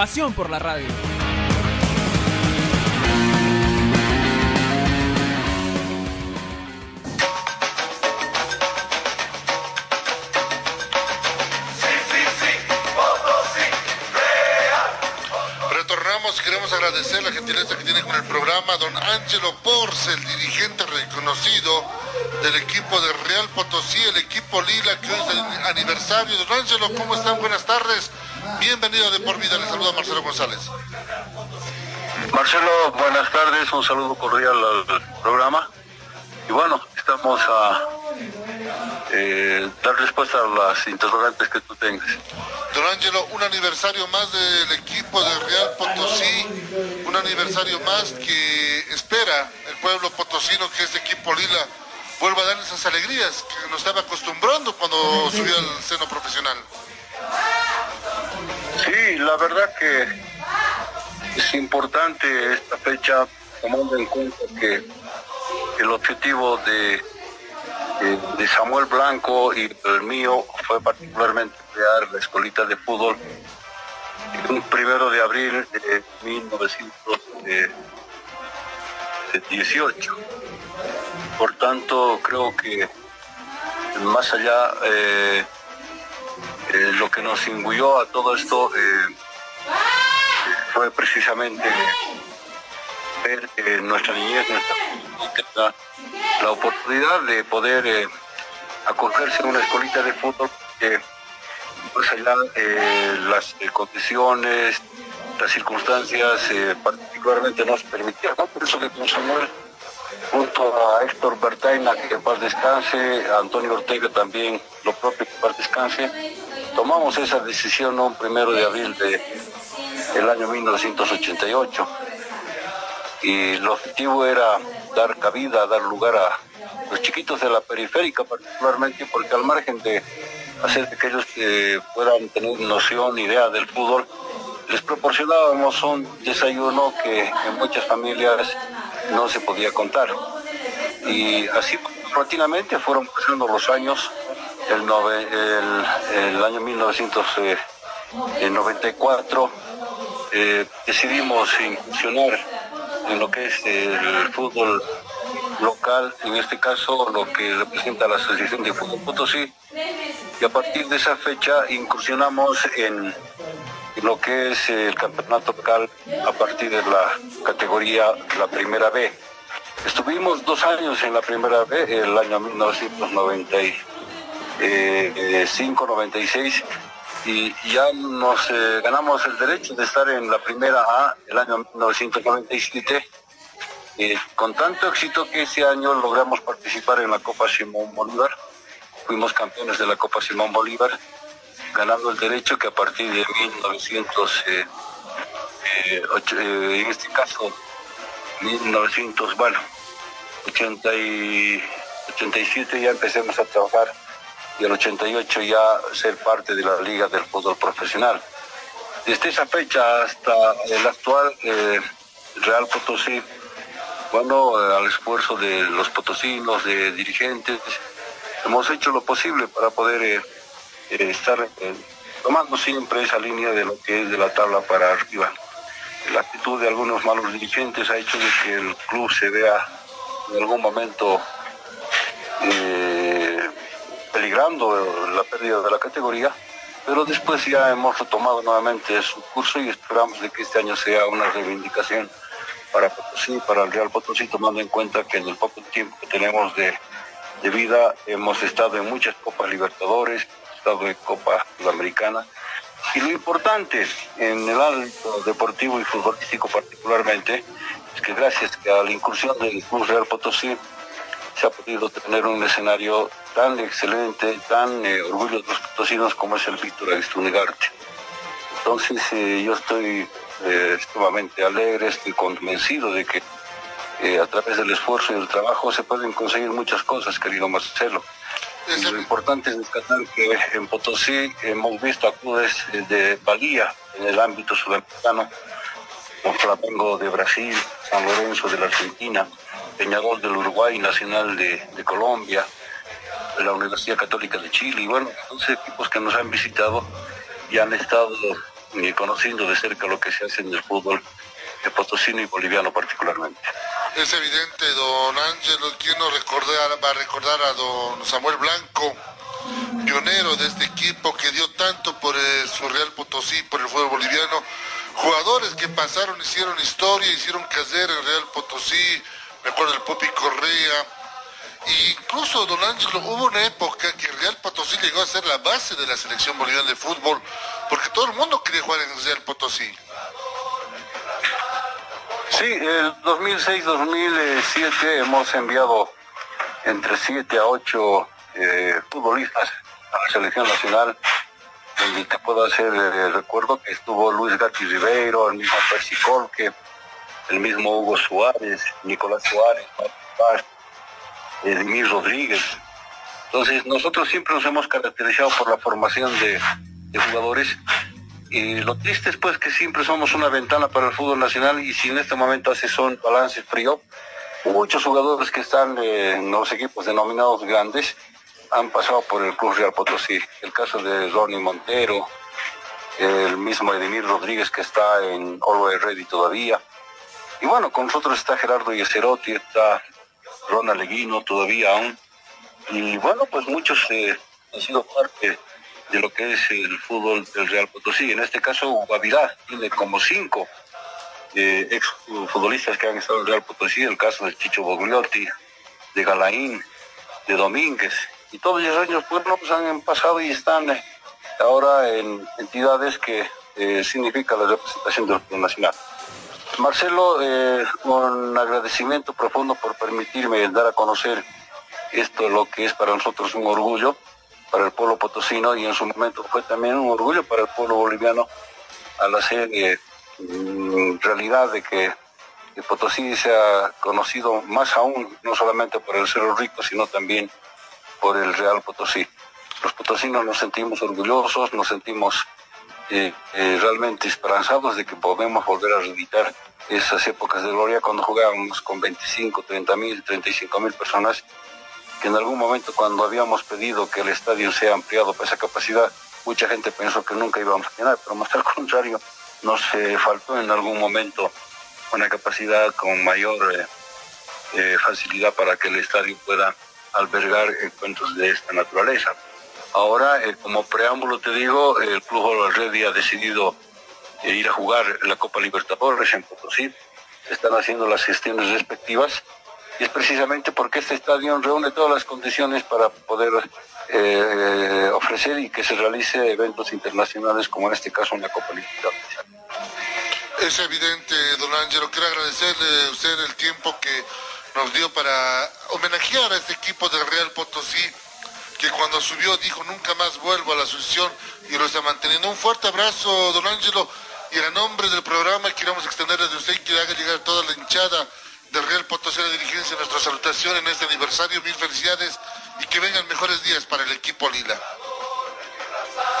Pasión por la radio. Queremos agradecer la gentileza que tiene con el programa don Ángelo Porce, el dirigente reconocido del equipo de Real Potosí, el equipo Lila, que hoy es el aniversario. Don Ángelo, ¿cómo están? Buenas tardes. Bienvenido a De Por Vida. Les saluda Marcelo González. Marcelo, buenas tardes, un saludo cordial al programa. Y bueno, estamos a eh, dar respuesta a las interrogantes que tú tengas. Don Ángelo, un aniversario más del equipo de Real Potosí, un aniversario más que espera el pueblo potosino que este equipo Lila vuelva a dar esas alegrías que nos estaba acostumbrando cuando subió al seno profesional. Sí, la verdad que es importante esta fecha, tomando en cuenta que el objetivo de, de, de Samuel Blanco y el mío fue particularmente crear la escuelita de fútbol un primero de abril de 1918. Por tanto, creo que más allá eh, eh, lo que nos imbuyó a todo esto eh, fue precisamente ver nuestra niñez, nuestra la oportunidad de poder eh, acogerse en una escuelita de fútbol que más allá eh, las condiciones, las circunstancias particularmente nos permitían. Por eso que con Samuel, junto a Héctor Bertaina, que paz descanse, a Antonio Ortega también, lo propio que paz descanse, tomamos esa decisión un primero de abril de el año 1988 y el objetivo era dar cabida, dar lugar a los chiquitos de la periférica particularmente porque al margen de hacer que ellos que puedan tener noción, idea del fútbol, les proporcionábamos un desayuno que en muchas familias no se podía contar. Y así paulatinamente fueron pasando los años, el, nove- el, el año 1994 eh, decidimos incursionar en lo que es el fútbol local, en este caso lo que representa la Asociación de Fútbol Potosí, y a partir de esa fecha incursionamos en, lo que es el campeonato local a partir de la categoría la primera B. Estuvimos dos años en la primera B, el año 1995-96, y ya nos eh, ganamos el derecho de estar en la primera A el año 1997. Eh, con tanto éxito que ese año logramos participar en la Copa Simón Bolívar, fuimos campeones de la Copa Simón Bolívar, ganando el derecho que a partir de 1900, eh, eh, eh, en este caso, 1900, bueno, 80 y 87 ya empecemos a trabajar y el 88 ya ser parte de la Liga del Fútbol Profesional. Desde esa fecha hasta el actual eh, Real Potosí, bueno, eh, al esfuerzo de los potosinos, de dirigentes, hemos hecho lo posible para poder eh, estar tomando siempre esa línea de lo que es de la tabla para arriba. La actitud de algunos malos dirigentes ha hecho de que el club se vea en algún momento peligrando la pérdida de la categoría, pero después ya hemos retomado nuevamente su curso y esperamos de que este año sea una reivindicación para Potosí, para el Real Potosí, tomando en cuenta que en el poco tiempo que tenemos de, de vida hemos estado en muchas Copas Libertadores, estado en Copa Sudamericana, y lo importante en el ámbito deportivo y futbolístico particularmente es que gracias a la incursión del Club Real Potosí se ha podido tener un escenario tan excelente, tan eh, orgullo de los potosinos como es el Víctor Agustín Ugarte. Entonces eh, yo estoy eh, sumamente alegre, estoy convencido de que eh, a través del esfuerzo y del trabajo se pueden conseguir muchas cosas, querido Marcelo. Y lo importante es destacar que en Potosí hemos visto acudes de valía en el ámbito sudamericano, como Flamengo de Brasil, San Lorenzo de la Argentina, Peñarol del Uruguay, Nacional de, de Colombia, la Universidad Católica de Chile, y bueno, 11 equipos que nos han visitado y han estado eh, conociendo de cerca lo que se hace en el fútbol de potosino y boliviano particularmente. Es evidente, don Ángelo, quien nos recordar, va a recordar a don Samuel Blanco, pionero de este equipo que dio tanto por el, su Real Potosí, por el fútbol boliviano, jugadores que pasaron, hicieron historia, hicieron carrera en Real Potosí, me acuerdo del Pupi Correa, incluso don Ángelo, hubo una época que Real Potosí llegó a ser la base de la selección boliviana de fútbol, porque todo el mundo quería jugar en Real Potosí. Sí, el 2006-2007 hemos enviado entre 7 a 8 eh, futbolistas a la selección nacional. Y te puedo hacer eh, recuerdo que estuvo Luis Gatti Ribeiro, el mismo Percy Colque, el mismo Hugo Suárez, Nicolás Suárez, Edmir Rodríguez. Entonces, nosotros siempre nos hemos caracterizado por la formación de, jugadores y lo triste es pues que siempre somos una ventana para el fútbol nacional y si en este momento hace son balance frío, muchos jugadores que están en los equipos denominados grandes han pasado por el Club Real Potosí. El caso de Ronnie Montero, el mismo Edemir Rodríguez que está en Always Ready todavía. Y bueno, con nosotros está Gerardo Yeserotti, está Ronald Leguino todavía aún. Y bueno, pues muchos eh, han sido parte de lo que es el fútbol del Real Potosí. En este caso, Guavirá tiene como cinco eh, ex futbolistas que han estado en Real Potosí, el caso de Chicho Bogliotti, de Galaín, de Domínguez, y todos esos años pues, pues, han pasado y están eh, ahora en entidades que eh, significa la representación del nacional. Marcelo, eh, un agradecimiento profundo por permitirme dar a conocer esto, lo que es para nosotros un orgullo para el pueblo potosino y en su momento fue también un orgullo para el pueblo boliviano al hacer eh, mm, realidad de que, que Potosí sea conocido más aún, no solamente por el Cerro Rico, sino también por el Real Potosí. Los potosinos nos sentimos orgullosos, nos sentimos eh, eh, realmente esperanzados de que podemos volver a reeditar esas épocas de gloria cuando jugábamos con 25, 30 mil, 35 mil personas que en algún momento cuando habíamos pedido que el estadio sea ampliado para esa capacidad, mucha gente pensó que nunca íbamos a llenar, pero más al contrario, nos eh, faltó en algún momento una capacidad con mayor eh, facilidad para que el estadio pueda albergar encuentros de esta naturaleza. Ahora, eh, como preámbulo te digo, el Club Already ha decidido eh, ir a jugar la Copa Libertadores en Potosí. Están haciendo las gestiones respectivas y es precisamente porque este estadio reúne todas las condiciones para poder eh, ofrecer y que se realice eventos internacionales como en este caso una Copa Libertadores. Es evidente, don Ángelo, quiero agradecerle a usted el tiempo que nos dio para homenajear a este equipo del Real Potosí, que cuando subió dijo nunca más vuelvo a la asociación y lo está manteniendo. Un fuerte abrazo, don Ángelo, y a nombre del programa queremos extenderle de usted y que haga llegar toda la hinchada del Real Potosí la dirigencia nuestra salutación en este aniversario. Mil felicidades y que vengan mejores días para el equipo Lila.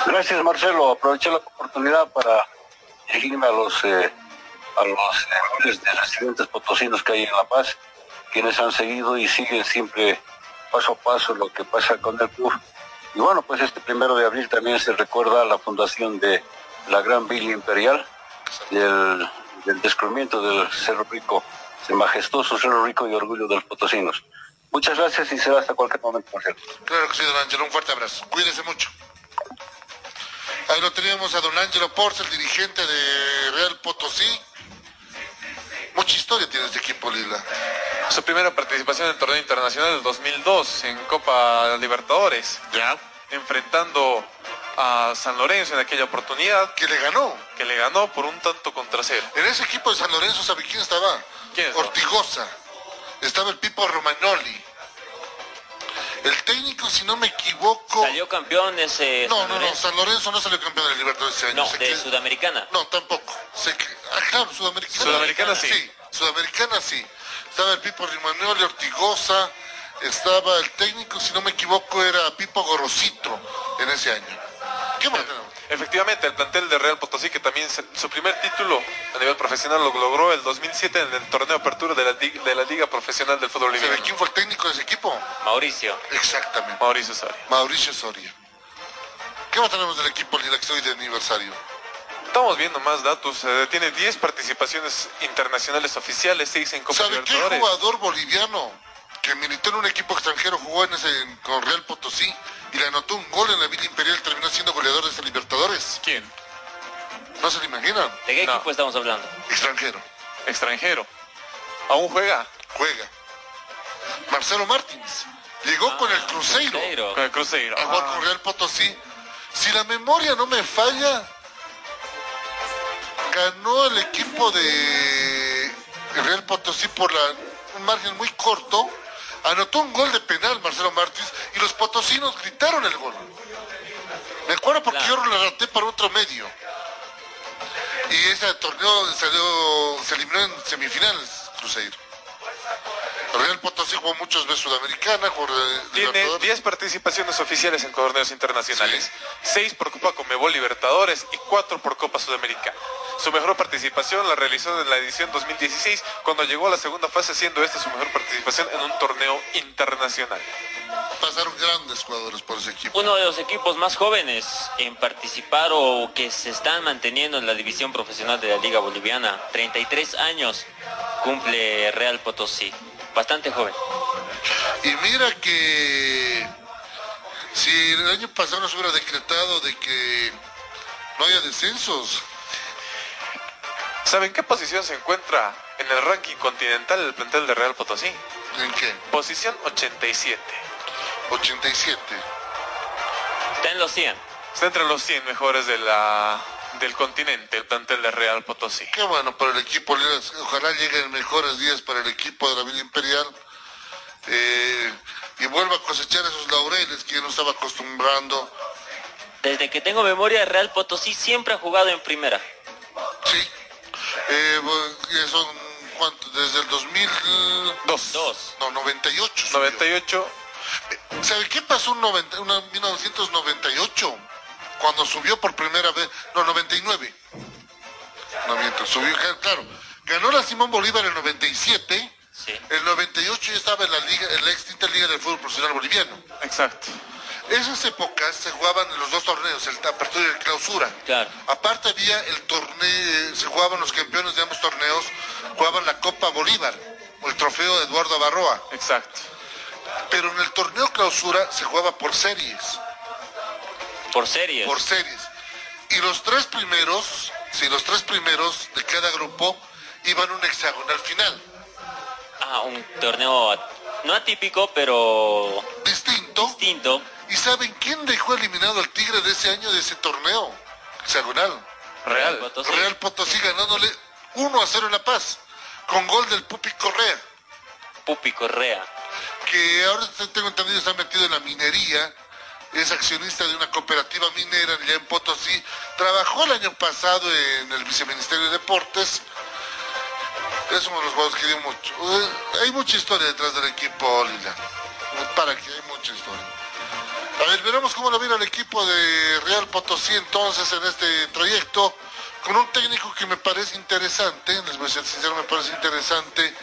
Gracias Marcelo, aproveché la oportunidad para dirigirme a los eh, a los eh, de residentes potosinos que hay en La Paz, quienes han seguido y siguen siempre paso a paso lo que pasa con el club. Y bueno, pues este primero de abril también se recuerda la fundación de la Gran Villa Imperial, del, del descubrimiento del Cerro Rico, el majestuoso Cerro Rico y orgullo de los potosinos. Muchas gracias y será hasta cualquier momento, Marcelo. Claro que sí, don Ángelo, un fuerte abrazo. Cuídese mucho. Ahí lo teníamos a don Ángelo Porce, el dirigente de Real Potosí. Mucha historia tiene este equipo Lila. Su primera participación en el torneo internacional del 2002 en Copa Libertadores. Ya. Enfrentando a San Lorenzo en aquella oportunidad. Que le ganó. Que le ganó por un tanto contra cero. En ese equipo de San Lorenzo, ¿sabe quién estaba? ¿Quién estaba? Ortigosa. Estaba el Pipo Romanoli. El técnico, si no me equivoco... Salió campeón ese No, San no, no. San Lorenzo no salió campeón del Libertadores ese año. No, de que- Sudamericana. No, tampoco. Sé que... Ah, claro, Sudamericana. Sudamericana sí. Sí, Sudamericana sí. Estaba el Pipo Rimagnoli, Ortigosa, estaba el técnico, si no me equivoco, era Pipo Gorosito en ese año. ¿Qué más tenemos? Efectivamente, el plantel de Real Potosí, que también se- su primer título a nivel profesional lo logró el 2007 en el torneo de apertura de la, de la Liga Profesional del Fútbol ¿Sabe Boliviano. quién fue el técnico de ese equipo? Mauricio. Exactamente. Mauricio Soria. Mauricio Soria. ¿Qué más tenemos del equipo Lila que estoy de aniversario? Estamos viendo más datos. eh, tiene 10 participaciones internacionales oficiales, 6 en Copa ¿Sabe qué Libertadores. jugador boliviano que militó en un equipo extranjero jugó en ese, con Real Potosí y le anotó un gol en la Villa Imperial terminó siendo goleador de ese Libertadores? ¿Quién? ¿No se lo imaginan? ¿De qué No. equipo estamos hablando? Extranjero. Extranjero. ¿Aún juega? Juega. Marcelo Martins. Llegó con el Cruzeiro Cruzeiro. Con el Cruzeiro. a jugar Ah, con Real Potosí. Si la memoria no me falla, ganó el equipo de Real Potosí por la- un margen muy corto. Anotó un gol de penal Marcelo Martins y los potosinos gritaron el gol. Me acuerdo porque Claro. yo lo relaté para otro medio. Y ese torneo salió, se eliminó en semifinales Cruzeiro. Real Potosí jugó muchas veces Sudamericana, jugó Tiene Libertadores. 10 participaciones oficiales en torneos internacionales, 6 por Copa Conmebol Libertadores y 4 por Copa Sudamericana. Su mejor participación la realizó en la edición 2016 cuando llegó a la segunda fase siendo esta su mejor participación en un torneo internacional. Pasaron grandes jugadores por ese equipo. Uno de los equipos más jóvenes en participar o que se están manteniendo en la división profesional de la Liga Boliviana. 33 años cumple Real Potosí. Bastante joven. Y mira que si el año pasado nos hubiera decretado de que no haya descensos, ¿Saben qué posición se encuentra en el ranking continental el plantel de Real Potosí? ¿en qué? Posición 87. 87. Está en los 100. Está entre los 100 mejores de la, del continente el plantel de Real Potosí. Qué bueno para el equipo. Ojalá lleguen mejores días para el equipo de la Villa Imperial. eh, y vuelva a cosechar esos laureles que ya no estaba acostumbrando. Desde que tengo memoria, Real Potosí siempre ha jugado en primera. Sí. Eh, son, ¿cuánto? Desde el 2002. Dos. No, 98. subió. 98. ¿Sabe qué pasó en 90 una- 1998? Cuando subió por primera vez, no, 99. No miento, subió, claro. Ganó la Simón Bolívar en 97. Sí. El 98 ya estaba en la liga, en la extinta Liga del Fútbol Profesional Boliviano. Exacto. Esas épocas se jugaban en los dos torneos, el apertura y el clausura. Claro. Aparte había el torneo, se jugaban los campeones de ambos torneos, jugaban la Copa Bolívar, o el trofeo de Eduardo Abarroa. Exacto. Pero en el torneo clausura se jugaba por series. Por series. por series. Y los tres primeros, sí, los tres primeros de cada grupo iban a un hexagonal final. Ah, un torneo no atípico, pero Distinto. distinto. ¿Y saben quién dejó eliminado al Tigre de ese año de ese torneo? Hexagonal. Real. Potosí. Real Potosí ganándole 1 a 0 en La Paz, con gol del Pupi Correa, Pupi Correa. que ahora tengo entendido está metido en la minería, es accionista de una cooperativa minera allá en Potosí, trabajó el año pasado en el Viceministerio de Deportes, es uno de los jugadores que dio mucho. Eh, Hay mucha historia detrás del equipo Lila, para que hay mucha historia. A ver, veremos cómo lo viene el equipo de Real Potosí entonces en este trayecto, con un técnico que me parece interesante, les voy a ser sincero, me parece interesante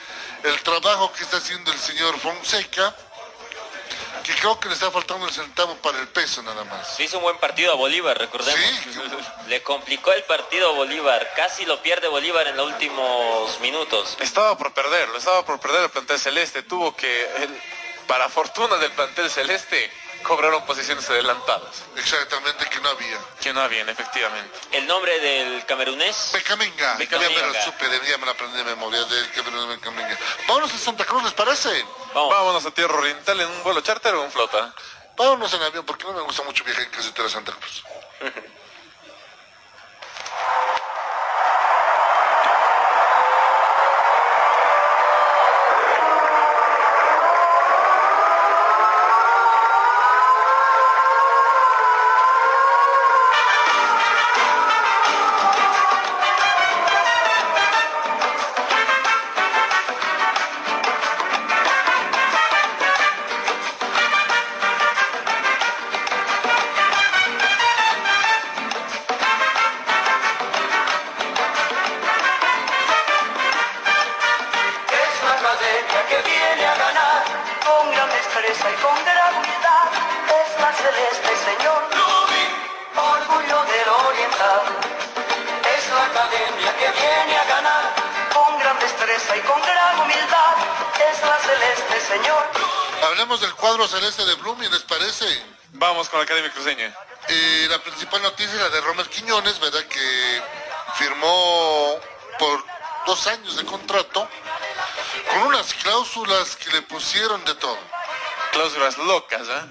el trabajo que está haciendo el señor Fonseca, que creo que le está faltando el centavo para el peso nada más. Hizo un buen partido a Bolívar, recordemos. Sí. Le complicó el partido a Bolívar. Casi lo pierde Bolívar en los últimos minutos. Estaba por perderlo, estaba por perder el plantel celeste. Tuvo que, el- para fortuna del plantel celeste, cobraron posiciones adelantadas. Exactamente que no había. Que no habían, efectivamente. El nombre del camerunés. Becamenga, ya Becamenga. me lo supe, de día me la aprendí de memoria del de Becamenga. Vámonos a Santa Cruz, ¿les parece? Vamos. Vámonos a Tierra Oriental en un vuelo charter o en flota. Vámonos en avión, porque no me gusta mucho viajar en carretera a Santa Cruz. Cruceña. Eh, la principal noticia es la de Romer Quiñones, ¿verdad? Que firmó por dos años de contrato con unas cláusulas que le pusieron de todo. Cláusulas locas, ¿ah?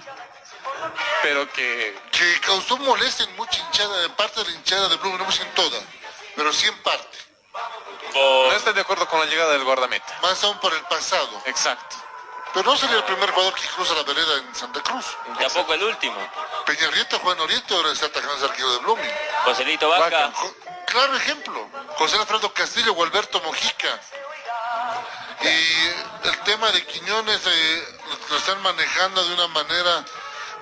Pero que Que causó molestia en mucha hinchada, de parte de la hinchada de no en toda, pero sí en parte. no están de acuerdo con la llegada del guardameta. Más aún por el pasado. Exacto. Pero no sería el primer jugador que cruza la vereda en Santa Cruz. Tampoco el último. Peñarrieta juega en Oriente, ahora está atacando al arquero de Blooming. Joselito Vaca. Claro ejemplo, José Alfredo Castillo o Alberto Mojica. Y el tema de Quiñones eh, lo, lo están manejando de una manera...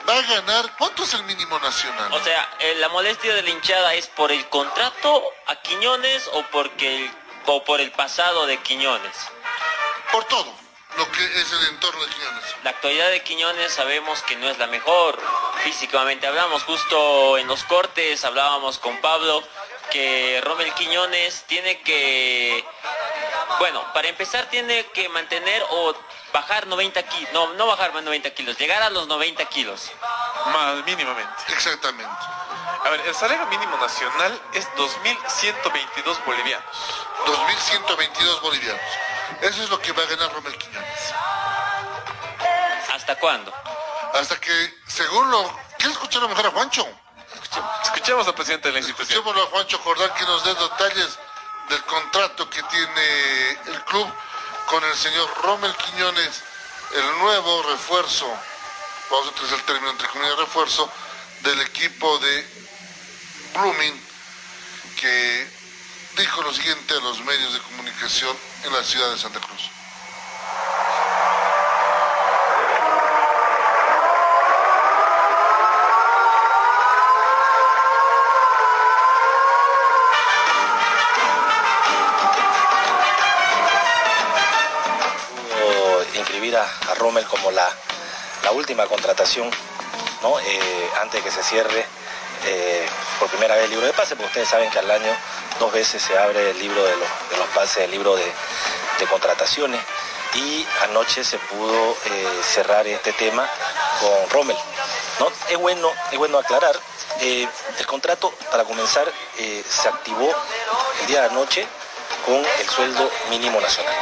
Va a ganar, ¿cuánto es el mínimo nacional? O sea, eh, la molestia de la hinchada es por el contrato a Quiñones o porque el- o por el pasado de Quiñones. Por todo lo que es el entorno de Quiñones. La actualidad de Quiñones sabemos que no es la mejor. Físicamente hablamos, justo en los cortes hablábamos con Pablo que Rommel Quiñones tiene que, bueno, para empezar tiene que mantener o bajar 90 kilos, no, no bajar más 90 kilos, llegar a los 90 kilos. Más mínimamente. Exactamente. A ver, el salario mínimo nacional es 2.122 bolivianos. 2.122 bolivianos. Eso es lo que va a ganar Romel Quiñones. ¿Hasta cuándo? Hasta que, según lo... ¿Quieres escuchar mejor a Juancho? Escuchemos al presidente de la institución. Escuchémoslo a Juancho Jordán que nos dé detalles del contrato que tiene el club con el señor Rommel Quiñones, el nuevo refuerzo, vamos a utilizar el término entre comillas refuerzo, del equipo de Blooming, que dijo lo siguiente a los medios de comunicación en la ciudad de Santa Cruz. A, Rommel como la, última contratación, ¿no? Eh, antes de que se cierre eh, por primera vez el libro de pase, porque ustedes saben que al año dos veces se abre el libro de los, pases, el libro de, contrataciones, y anoche se pudo eh, cerrar este tema con Rommel. ¿no? Es, bueno, es bueno aclarar, el contrato, para comenzar, se activó el día de anoche con el sueldo mínimo nacional.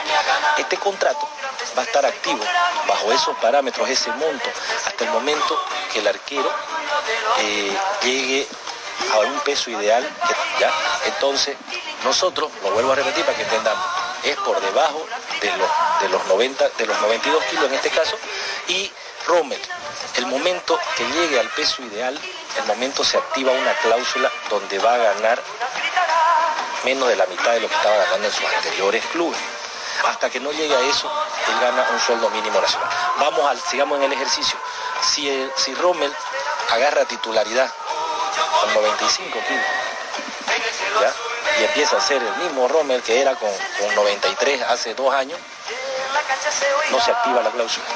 Este contrato va a estar activo bajo esos parámetros, ese monto, hasta el momento que el arquero eh, llegue a un peso ideal. ¿ya? Entonces, nosotros, lo vuelvo a repetir para que entendamos, es por debajo de los, de los 90, de los 92 kilos en este caso, y Rommel, el momento que llegue al peso ideal, el momento se activa una cláusula donde va a ganar menos de la mitad de lo que estaba ganando en sus anteriores clubes. Hasta que no llegue a eso, él gana un sueldo mínimo nacional. Vamos al, sigamos en el ejercicio. Si, si Rommel agarra titularidad con 95 kilos, ¿ya? y empieza a ser el mismo Rommel que era con, con 93 hace dos años, no se activa la cláusula.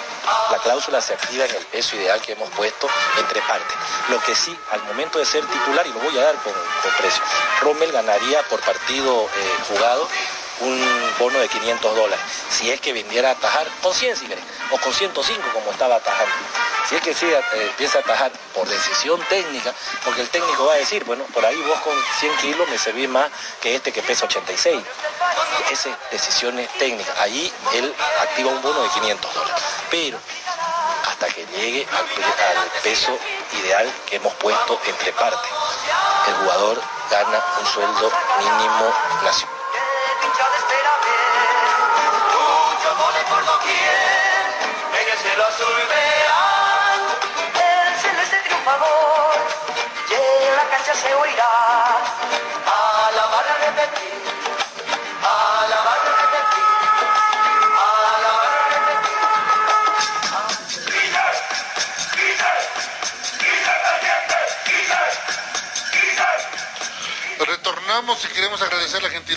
La cláusula se activa en el peso ideal que hemos puesto entre partes. Lo que sí, al momento de ser titular, y lo voy a dar con, con precio, Rommel ganaría por partido eh, jugado un bono de 500 dólares. Si es que vendiera a atajar con 100 si querés, o con 105 como estaba atajando. Si es que sí eh, empieza a atajar por decisión técnica, porque el técnico va a decir, bueno, por ahí vos con 100 kilos me servís más que este que pesa 86. Esas decisiones técnicas. Ahí él activa un bono de 500 dólares. Pero hasta que llegue al, al peso ideal que hemos puesto entre partes, el jugador gana un sueldo mínimo nacional. En el cielo azul vean el celeste triunfador y en la cancha se oirá. Alabar y repetir,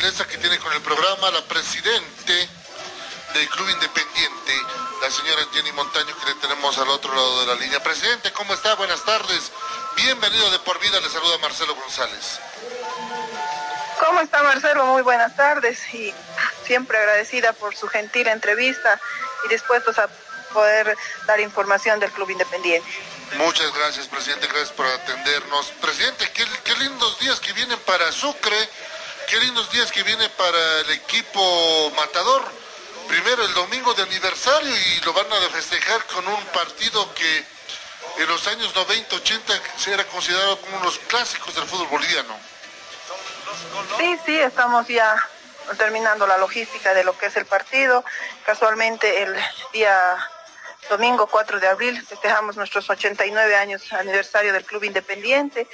Gentileza que tiene con el programa la presidente del Club Independiente, la señora Jenny Montaño, que le tenemos al otro lado de la línea. Presidente, ¿cómo está? Buenas tardes. Bienvenido de por vida, le saluda Marcelo González. ¿Cómo está Marcelo? Muy buenas tardes y siempre agradecida por su gentil entrevista y dispuestos a poder dar información del Club Independiente. Muchas gracias, presidente. Gracias por atendernos. Presidente, qué, qué lindos días que vienen para Sucre. Qué lindos días que viene para el equipo Matador. Primero el domingo de aniversario y lo van a festejar con un partido que en los años 90, 80 se era considerado como uno de los clásicos del fútbol boliviano. Sí, sí, estamos ya terminando la logística de lo que es el partido. Casualmente el día domingo 4 de abril festejamos nuestros 89 años aniversario del Club Independiente.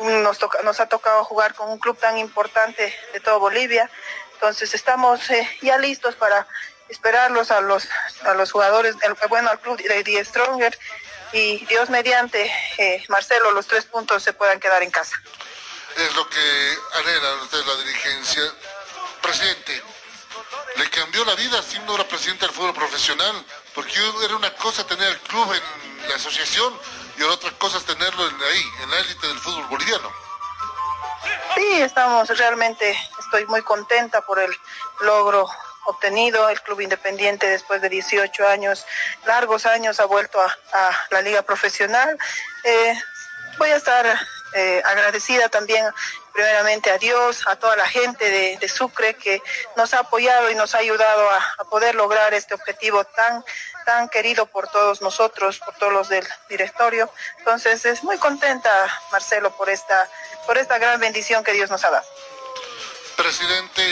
Nos, toca, nos ha tocado jugar con un club tan importante de todo Bolivia. Entonces estamos eh, ya listos para esperarlos a los a los jugadores, el, bueno, al club de Die Stronger y Dios mediante, eh, Marcelo, los tres puntos se puedan quedar en casa. Es lo que anhela usted la dirigencia. Presidente, le cambió la vida siendo ahora presidente del fútbol profesional, porque era una cosa tener el club en la asociación y otra cosa es tenerlo en estamos realmente, estoy muy contenta por el logro obtenido. El Club Independiente después de 18 años, largos años, ha vuelto a, la liga profesional. Eh, voy a estar eh, agradecida también primeramente a Dios, a toda la gente de, Sucre que nos ha apoyado y nos ha ayudado a, a, poder lograr este objetivo tan, tan querido por todos nosotros, por todos los del directorio. Entonces es muy contenta, Marcelo, por esta, por esta gran bendición que Dios nos ha dado. Presidente,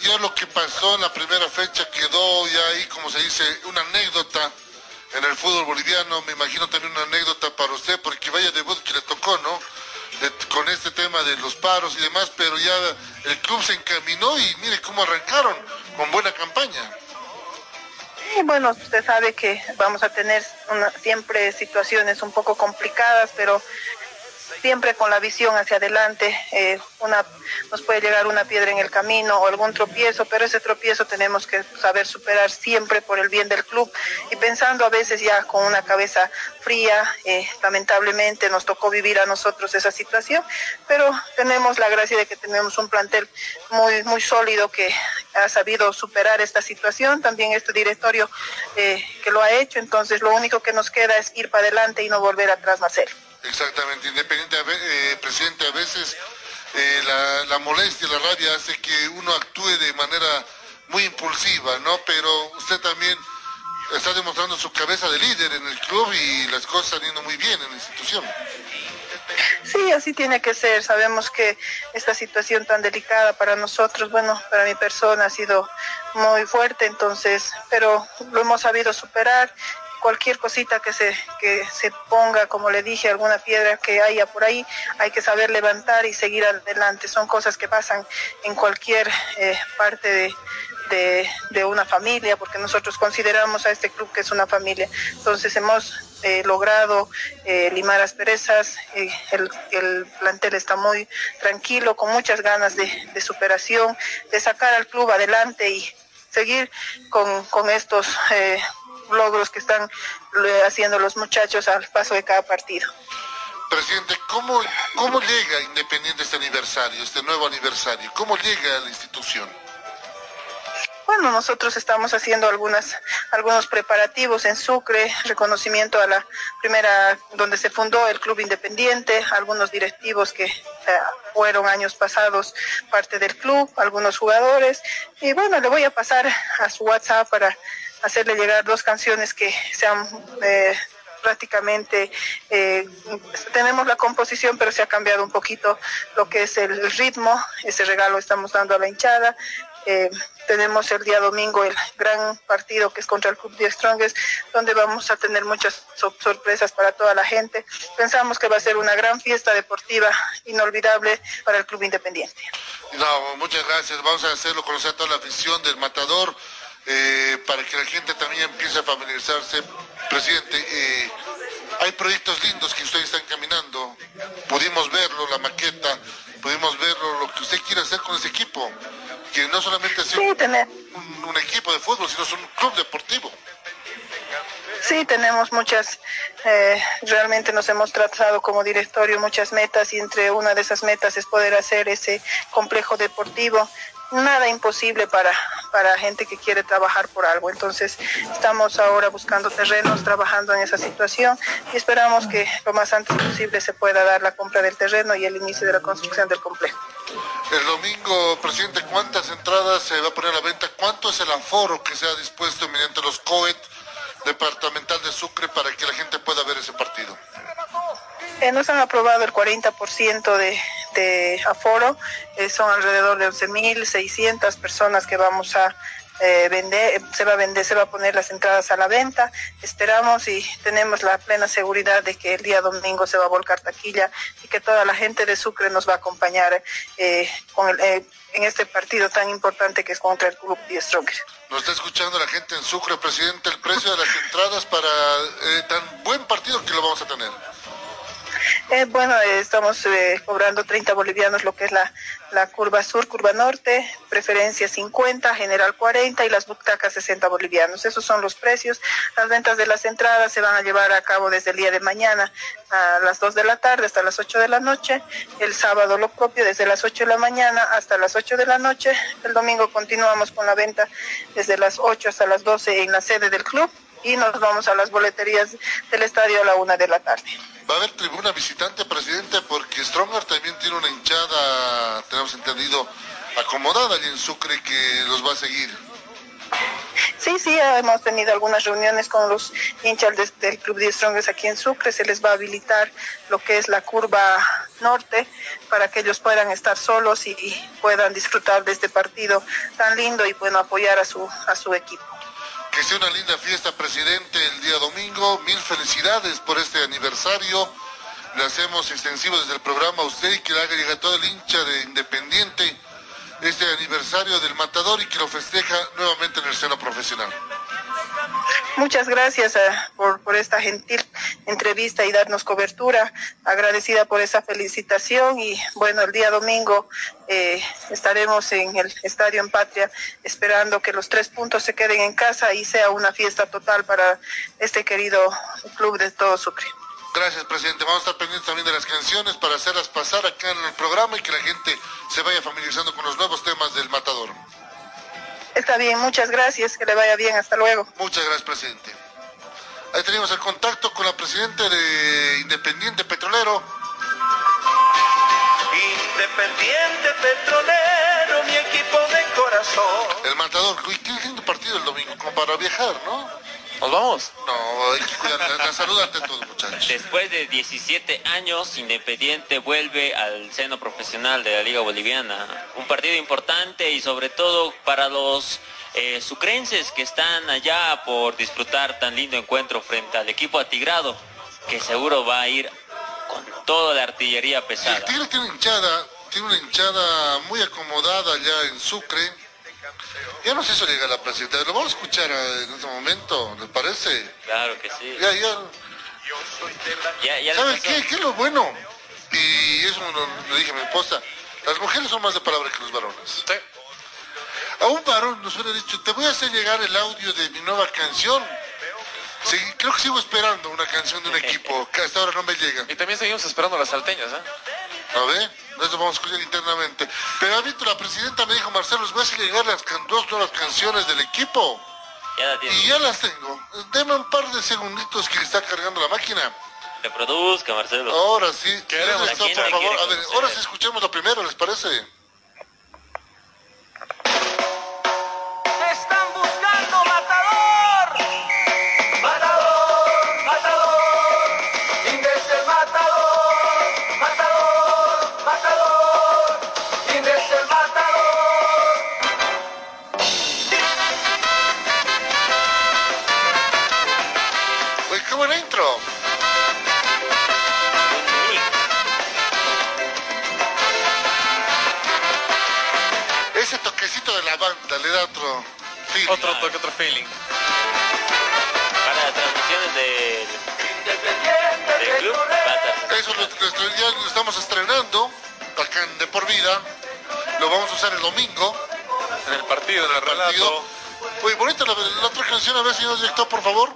ya lo que pasó en la primera fecha quedó ya ahí, como se dice, una anécdota en el fútbol boliviano. Me imagino también una anécdota para usted, porque vaya debut que le tocó, ¿no? Con este tema de los paros y demás, pero ya el club se encaminó y mire cómo arrancaron, con buena campaña. Y bueno, usted sabe que vamos a tener siempre situaciones un poco complicadas, pero siempre con la visión hacia adelante. Eh, una, nos puede llegar una piedra en el camino o algún tropiezo, pero ese tropiezo tenemos que saber superar siempre por el bien del club y pensando a veces ya con una cabeza fría. Eh, lamentablemente nos tocó vivir a nosotros esa situación, pero tenemos la gracia de que tenemos un plantel muy, muy sólido que ha sabido superar esta situación. También este directorio eh, que lo ha hecho, entonces lo único que nos queda es ir para adelante y no volver atrás, Marcelo. Exactamente, independiente, eh, presidente, a veces eh, la, la, molestia, la rabia hace que uno actúe de manera muy impulsiva, ¿no? Pero usted también está demostrando su cabeza de líder en el club y las cosas están yendo muy bien en la institución. Sí, así tiene que ser. Sabemos que esta situación tan delicada para nosotros, bueno, para mi persona ha sido muy fuerte, entonces, pero lo hemos sabido superar cualquier cosita que se, que se ponga, como le dije, alguna piedra que haya por ahí, hay que saber levantar y seguir adelante. Son cosas que pasan en cualquier eh, parte de, de, una familia, porque nosotros consideramos a este club que es una familia. Entonces hemos eh, logrado eh, limar asperezas, eh, el, el, plantel está muy tranquilo, con muchas ganas de, de superación, de sacar al club adelante y seguir con, con estos logros que están haciendo los muchachos al paso de cada partido. Presidente, ¿cómo, cómo llega Independiente este aniversario, este nuevo aniversario? ¿Cómo llega a la institución? Bueno, nosotros estamos haciendo algunas, algunos preparativos en Sucre, reconocimiento a la primera, donde se fundó el Club Independiente, algunos directivos que eh, fueron años pasados parte del club, algunos jugadores. Y bueno, le voy a pasar a su WhatsApp para hacerle llegar dos canciones que sean eh, prácticamente eh, tenemos la composición pero se ha cambiado un poquito lo que es el ritmo ese regalo estamos dando a la hinchada eh, tenemos el día domingo el gran partido que es contra el Club de Strongest, donde vamos a tener muchas so sorpresas para toda la gente. Pensamos que va a ser una gran fiesta deportiva inolvidable para el Club Independiente. No, muchas gracias. Vamos a hacerlo conocer a toda la afición del Matador eh, para que la gente también empiece a familiarizarse. Presidente, eh, Hay proyectos lindos que ustedes están caminando. Pudimos verlo, la maqueta, pudimos verlo, lo que usted quiere hacer con ese equipo. Que no solamente es un, un equipo de fútbol, sino es un club deportivo. Sí, tenemos muchas, eh, realmente nos hemos tratado como directorio muchas metas y entre una de esas metas es poder hacer ese complejo deportivo. Nada imposible para, para gente que quiere trabajar por algo. Entonces estamos ahora buscando terrenos, trabajando en esa situación y esperamos que lo más antes posible se pueda dar la compra del terreno y el inicio de la construcción del complejo. El domingo, presidente, ¿cuántas entradas se va a poner a la venta? ¿Cuánto es el aforo que se ha dispuesto mediante los COET? departamental de Sucre para que la gente pueda ver ese partido? Eh, nos han aprobado el 40% de, de aforo, eh, son alrededor de 11.600 personas que vamos a eh, vender, se va a vender, se va a poner las entradas a la venta. Esperamos y tenemos la plena seguridad de que el día domingo se va a volcar taquilla y que toda la gente de Sucre nos va a acompañar eh, en este partido tan importante que es contra el Club Die Stronger. Nos está escuchando la gente en Sucre, presidente, el precio de las entradas para tan buen partido que lo vamos a tener. Eh, bueno, eh, estamos eh, cobrando 30 bolivianos lo que es la, la curva sur, curva norte, preferencia 50, general 40 y las butacas 60 bolivianos. Esos son los precios. Las ventas de las entradas se van a llevar a cabo desde el día de mañana a las 2 de la tarde hasta las 8 de la noche. El sábado lo propio desde las 8 de la mañana hasta las 8 de la noche. El domingo continuamos con la venta desde las 8 hasta las 12 en la sede del club y nos vamos a las boleterías del estadio a la una de la tarde. Va a haber tribuna visitante, presidente, porque Stronger también tiene una hinchada, tenemos entendido, acomodada allí en Sucre que los va a seguir. Sí, sí, hemos tenido algunas reuniones con los hinchas de, del Club de Strongers aquí en Sucre. Se les va a habilitar lo que es la curva norte para que ellos puedan estar solos y, y puedan disfrutar de este partido tan lindo y puedan apoyar a su, a su equipo. Que sea una linda fiesta, presidente, el día domingo. Mil felicidades por este aniversario. Le hacemos extensivo desde el programa a usted y que le haga llegar todo el hincha de Independiente este aniversario del Matador y que lo festeja nuevamente en el seno profesional. Muchas gracias por, por, esta gentil entrevista y darnos cobertura. Agradecida por esa felicitación y bueno, el día domingo eh, estaremos en el Estadio en Patria esperando que los tres puntos se queden en casa y sea una fiesta total para este querido club de todo Sucre. Gracias, presidente. Vamos a estar pendientes también de las canciones para hacerlas pasar acá en el programa y que la gente se vaya familiarizando con los nuevos temas del Matador. Está bien, muchas gracias, que le vaya bien, hasta luego. Muchas gracias, presidente. Ahí tenemos el contacto con la presidenta de Independiente Petrolero. Independiente Petrolero, mi equipo de corazón. El matador, qué lindo partido el domingo, como para viajar, ¿no? ¿Nos vamos? No, hay que cuidar la, la salud ante todo, muchachos. Después de 17 años, Independiente vuelve al seno profesional de la Liga Boliviana. Un partido importante y sobre todo para los eh, sucrenses que están allá por disfrutar tan lindo encuentro frente al equipo atigrado, que seguro va a ir con toda la artillería pesada. El Tigre tiene una hinchada, tiene una hinchada muy acomodada allá en Sucre. Ya no sé si llega la presidenta, lo vamos a escuchar en este momento, ¿les parece? Claro que sí. Ya, ya. Ya, ya ¿Sabe qué? ¿Qué es lo bueno? Y eso lo, lo dije a mi esposa. Las mujeres son más de palabra que los varones. Sí. A un varón nos hubiera dicho, te voy a hacer llegar el audio de mi nueva canción. Sí, creo que sigo esperando una canción de un equipo que hasta ahora no me llega. Y también seguimos esperando las salteñas, ¿eh? A ver, eso vamos a escuchar internamente. Pero ha visto la presidenta me dijo, Marcelo, les voy a llegar las can dos nuevas canciones del equipo. Ya y ya las tengo. Deme un par de segunditos que está cargando la máquina. Reproduzca, Marcelo. Ahora sí. Queremos Esto, por favor. A ver, ahora sí escuchemos lo primero, ¿les parece? Ese toquecito de la banda le da otro feeling. Otro toque, otro feeling. Para las transmisiones del del club Eso lo, lo- ya lo estamos estrenando acá en De Por Vida. Lo vamos a usar el domingo. En el partido, en el partido. relato. Oye, bonita la, la otra canción, a ver, señor director, por favor.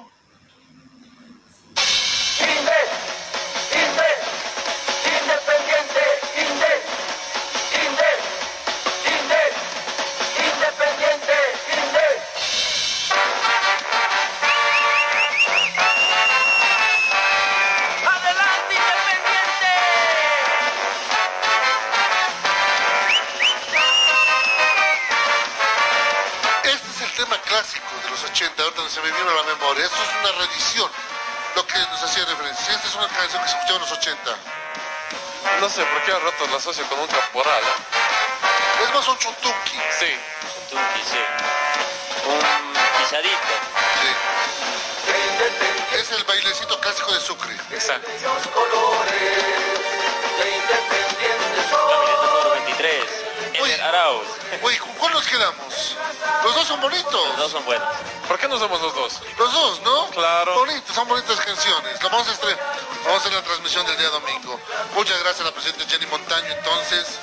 Son bonitas canciones. Lo vamos a estrenar. Vamos a hacer la transmisión del día domingo. Muchas gracias a la presidenta Jenny Montaño, entonces.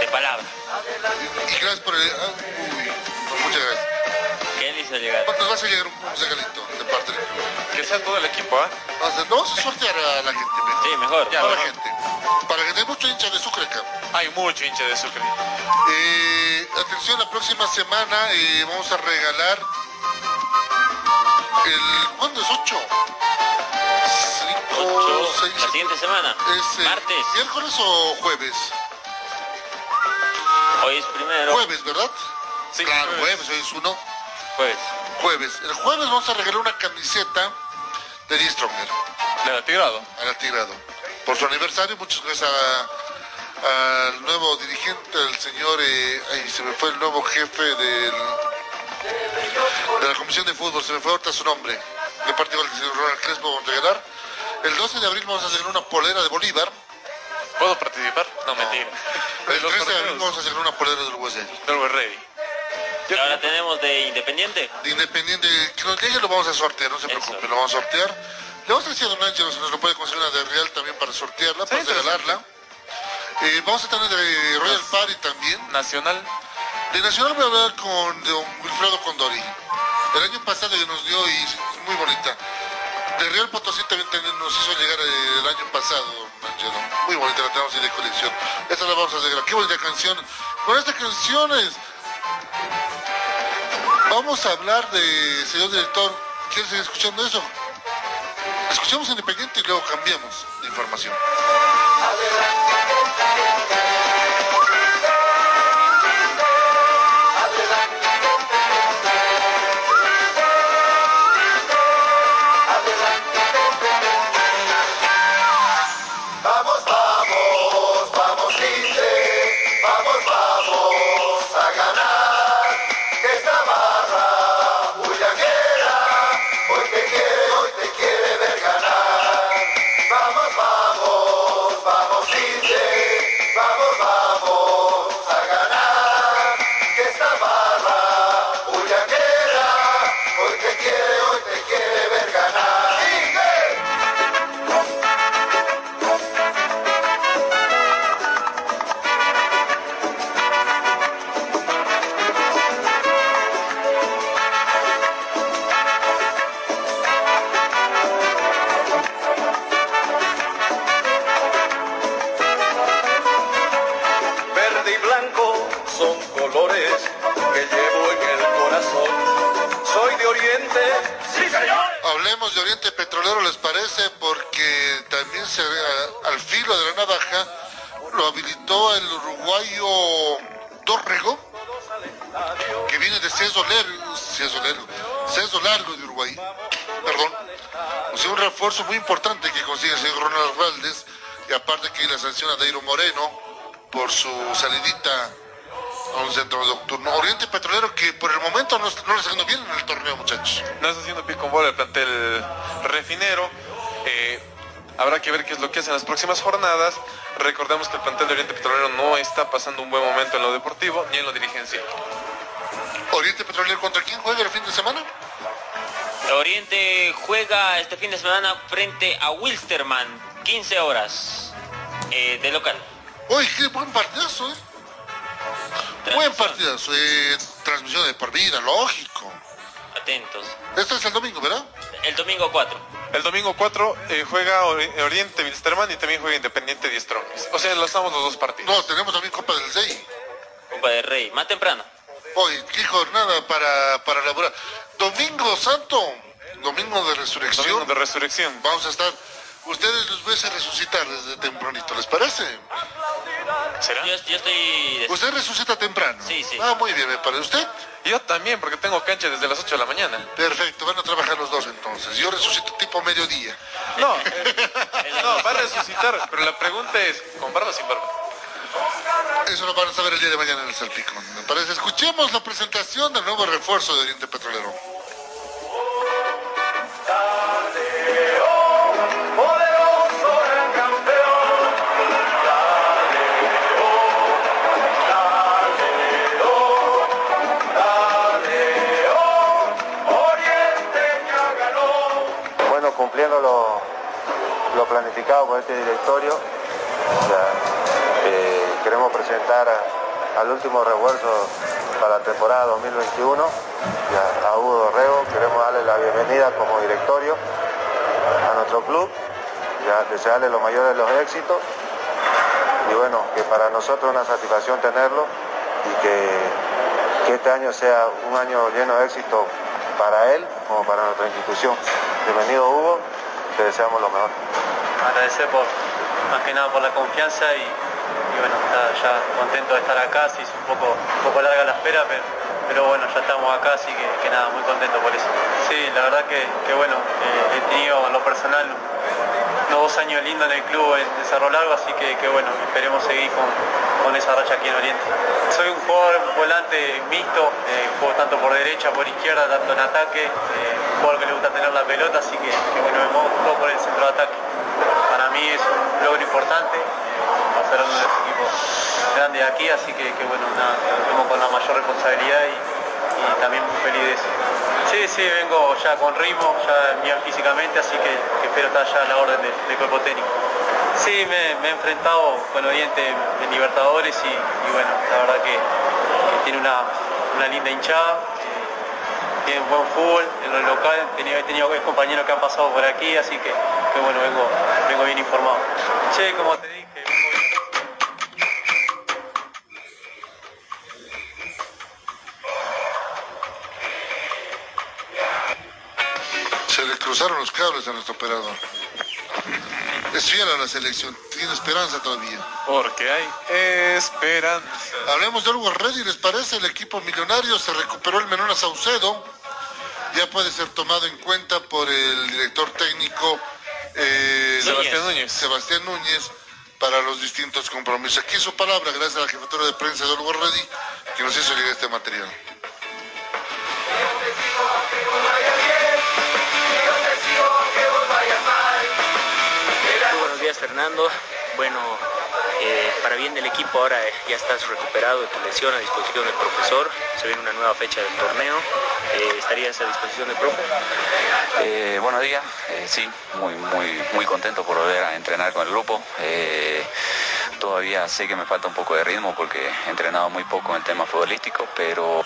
De palabra. Y gracias por el... ah, uy, no, muchas gracias. ¿Qué le hizo llegar? Nos vas a llegar un, regalito de parte del club. Que sea todo el equipo, ¿ah? Vamos a, vamos a sortear a la gente. mejor. Sí, mejor. Ya, Para la gente. Para gente. Hay mucho hincha de Sucre acá. Hay mucho hincha de Sucre. Eh, atención, la próxima semana eh, vamos a regalar el... ¿Cuándo es 8? 5, Ocho, 6, la siguiente semana. Es, eh, Martes. ¿Miércoles o jueves? Hoy es primero. Jueves, ¿verdad? Sí, claro, jueves. jueves, hoy es uno. Jueves. Jueves. El jueves vamos a regalar una camiseta de Die Stronger Le da tirado. al Tigrado. Por su aniversario, muchas gracias a- al nuevo dirigente, al señor, eh, ay, se me fue el nuevo jefe del, de la Comisión de Fútbol, se me fue ahorita su nombre. De parte del señor Ronald Crespo vamos a regalar. El 12 de abril vamos a regalar una polera de Bolívar. ¿Puedo participar? No, mentira. El Los 13 de abril vamos a regalar una polera del USL. del Ready. Y ahora tenemos de Independiente. de Independiente, que nos llegue lo vamos a sortear, no se Eso. preocupe, lo vamos a sortear. Le vamos a decir a Don Ángelo si nos lo puede conseguir una de Real también para sortearla, para regalarla. Eh, vamos a tener de Royal Party también. Nacional. De Nacional voy a hablar con don Wilfredo Condori. El año pasado que nos dio y muy bonita. De Real Potosí también nos hizo llegar el año pasado, don Ángelo. Muy bonita, la tenemos ahí de colección. Esta la vamos a regalar. Qué bonita canción. Con esta canción es... Vamos a hablar de, señor director, ¿quieres seguir escuchando eso? Escuchamos Independiente y luego cambiamos de información. O sea, un refuerzo muy importante que consigue el señor Ronald Valdés, y aparte que la sanción a Dairo Moreno por su salidita a un centro nocturno. Oriente Petrolero que por el momento no, no le está haciendo bien en el torneo, muchachos. No está haciendo pie con bola el plantel refinero. Eh, habrá que ver qué es lo que hace en las próximas jornadas. Recordemos que el plantel de Oriente Petrolero no está pasando un buen momento en lo deportivo ni en lo dirigencial. Oriente Petrolero contra quién juega el fin de semana? Oriente juega este fin de semana frente a Wilstermann, 15 horas eh, de local. Uy, qué buen partidazo, ¿eh? Buen partidazo. Eh, transmisión de por vida, lógico. Atentos. Esto es el domingo, ¿verdad? El domingo 4. El domingo 4 eh, juega Ori- Oriente Wilstermann y también juega Independiente Diestrones. O sea, lo estamos los dos partidos. No, tenemos también Copa del Rey. Copa del Rey, más temprano. Hoy, qué jornada para, para laburar. Domingo Santo, domingo de resurrección. Domingo de resurrección. Vamos a estar. Ustedes los ves a resucitar desde tempranito, ¿les parece? ¿Será? Yo, yo estoy... Usted resucita temprano. Sí, sí. Ah, muy bien, me parece. ¿Usted? Yo también, porque tengo cancha desde las 8 de la mañana. Perfecto, van a trabajar los dos entonces. Yo resucito tipo mediodía. No, eh, no, va a resucitar, pero la pregunta es, ¿con barba o sin barba? Eso lo van a saber el día de mañana en el Salpicón. Me parece. Escuchemos la presentación del nuevo refuerzo de Oriente Petrolero. Bueno, cumpliendo lo, lo planificado por este directorio, eh, queremos presentar al último refuerzo para la temporada 2021, ya, a Hugo Dorrego. Queremos darle la bienvenida como directorio a nuestro club, ya, desearle los mayores de los éxitos y bueno, que para nosotros es una satisfacción tenerlo y que, este año sea un año lleno de éxito para él como para nuestra institución. Bienvenido Hugo, te deseamos lo mejor. agradecer por nada por la confianza y, y bueno, está ya contento de estar acá, se hizo un poco, un poco larga la espera, pero, pero bueno, ya estamos acá, así que, nada, muy contento por eso. Sí, la verdad que, que bueno, eh, he tenido en lo personal unos dos años lindos en el club en en Cerro Largo, así que, que bueno, esperemos seguir con, con esa racha aquí en Oriente. Soy un jugador volante mixto, eh, juego tanto por derecha, por izquierda, tanto en ataque, eh, un jugador que le gusta tener la pelota, así que, que bueno, me muevo por el centro de ataque. Para mí es un logro importante, eh, pasar a uno de los equipos grandes de aquí, así que, que bueno, nada, tomo con la mayor responsabilidad y, y también muy feliz de eso. Sí, sí, vengo ya con ritmo, ya bien físicamente, así que, que espero estar ya a la orden de- del cuerpo técnico. Sí, me, me he enfrentado con Oriente en Libertadores y, y bueno, la verdad que, que tiene una, una linda hinchada, eh, tiene un buen fútbol en lo local, he tenido, he tenido compañeros que han pasado por aquí, así que, que bueno, vengo, vengo bien informado. Sí, como te dije, Se le cruzaron los cables a nuestro operador. Es fiel a la selección, tiene esperanza todavía. Porque hay esperanza. Hablemos de Hugo Reddy, ¿les parece? El equipo millonario se recuperó el menor a Saucedo. Ya puede ser tomado en cuenta por el director técnico Sebastián Núñez. Sebastián Núñez para los distintos compromisos. Aquí su palabra, gracias a la jefatura de prensa de Reddy, que nos hizo llegar este material. Muy buenos días Fernando. Bueno, eh, para bien del equipo ahora ya estás recuperado de tu lesión a disposición del profesor. Se viene una nueva fecha del torneo. Eh, ¿Estarías a disposición del profe? Eh, buenos días, Eh, sí, muy, muy, muy contento por volver a entrenar con el grupo. Eh, todavía sé que me falta un poco de ritmo porque he entrenado muy poco en el tema futbolístico, pero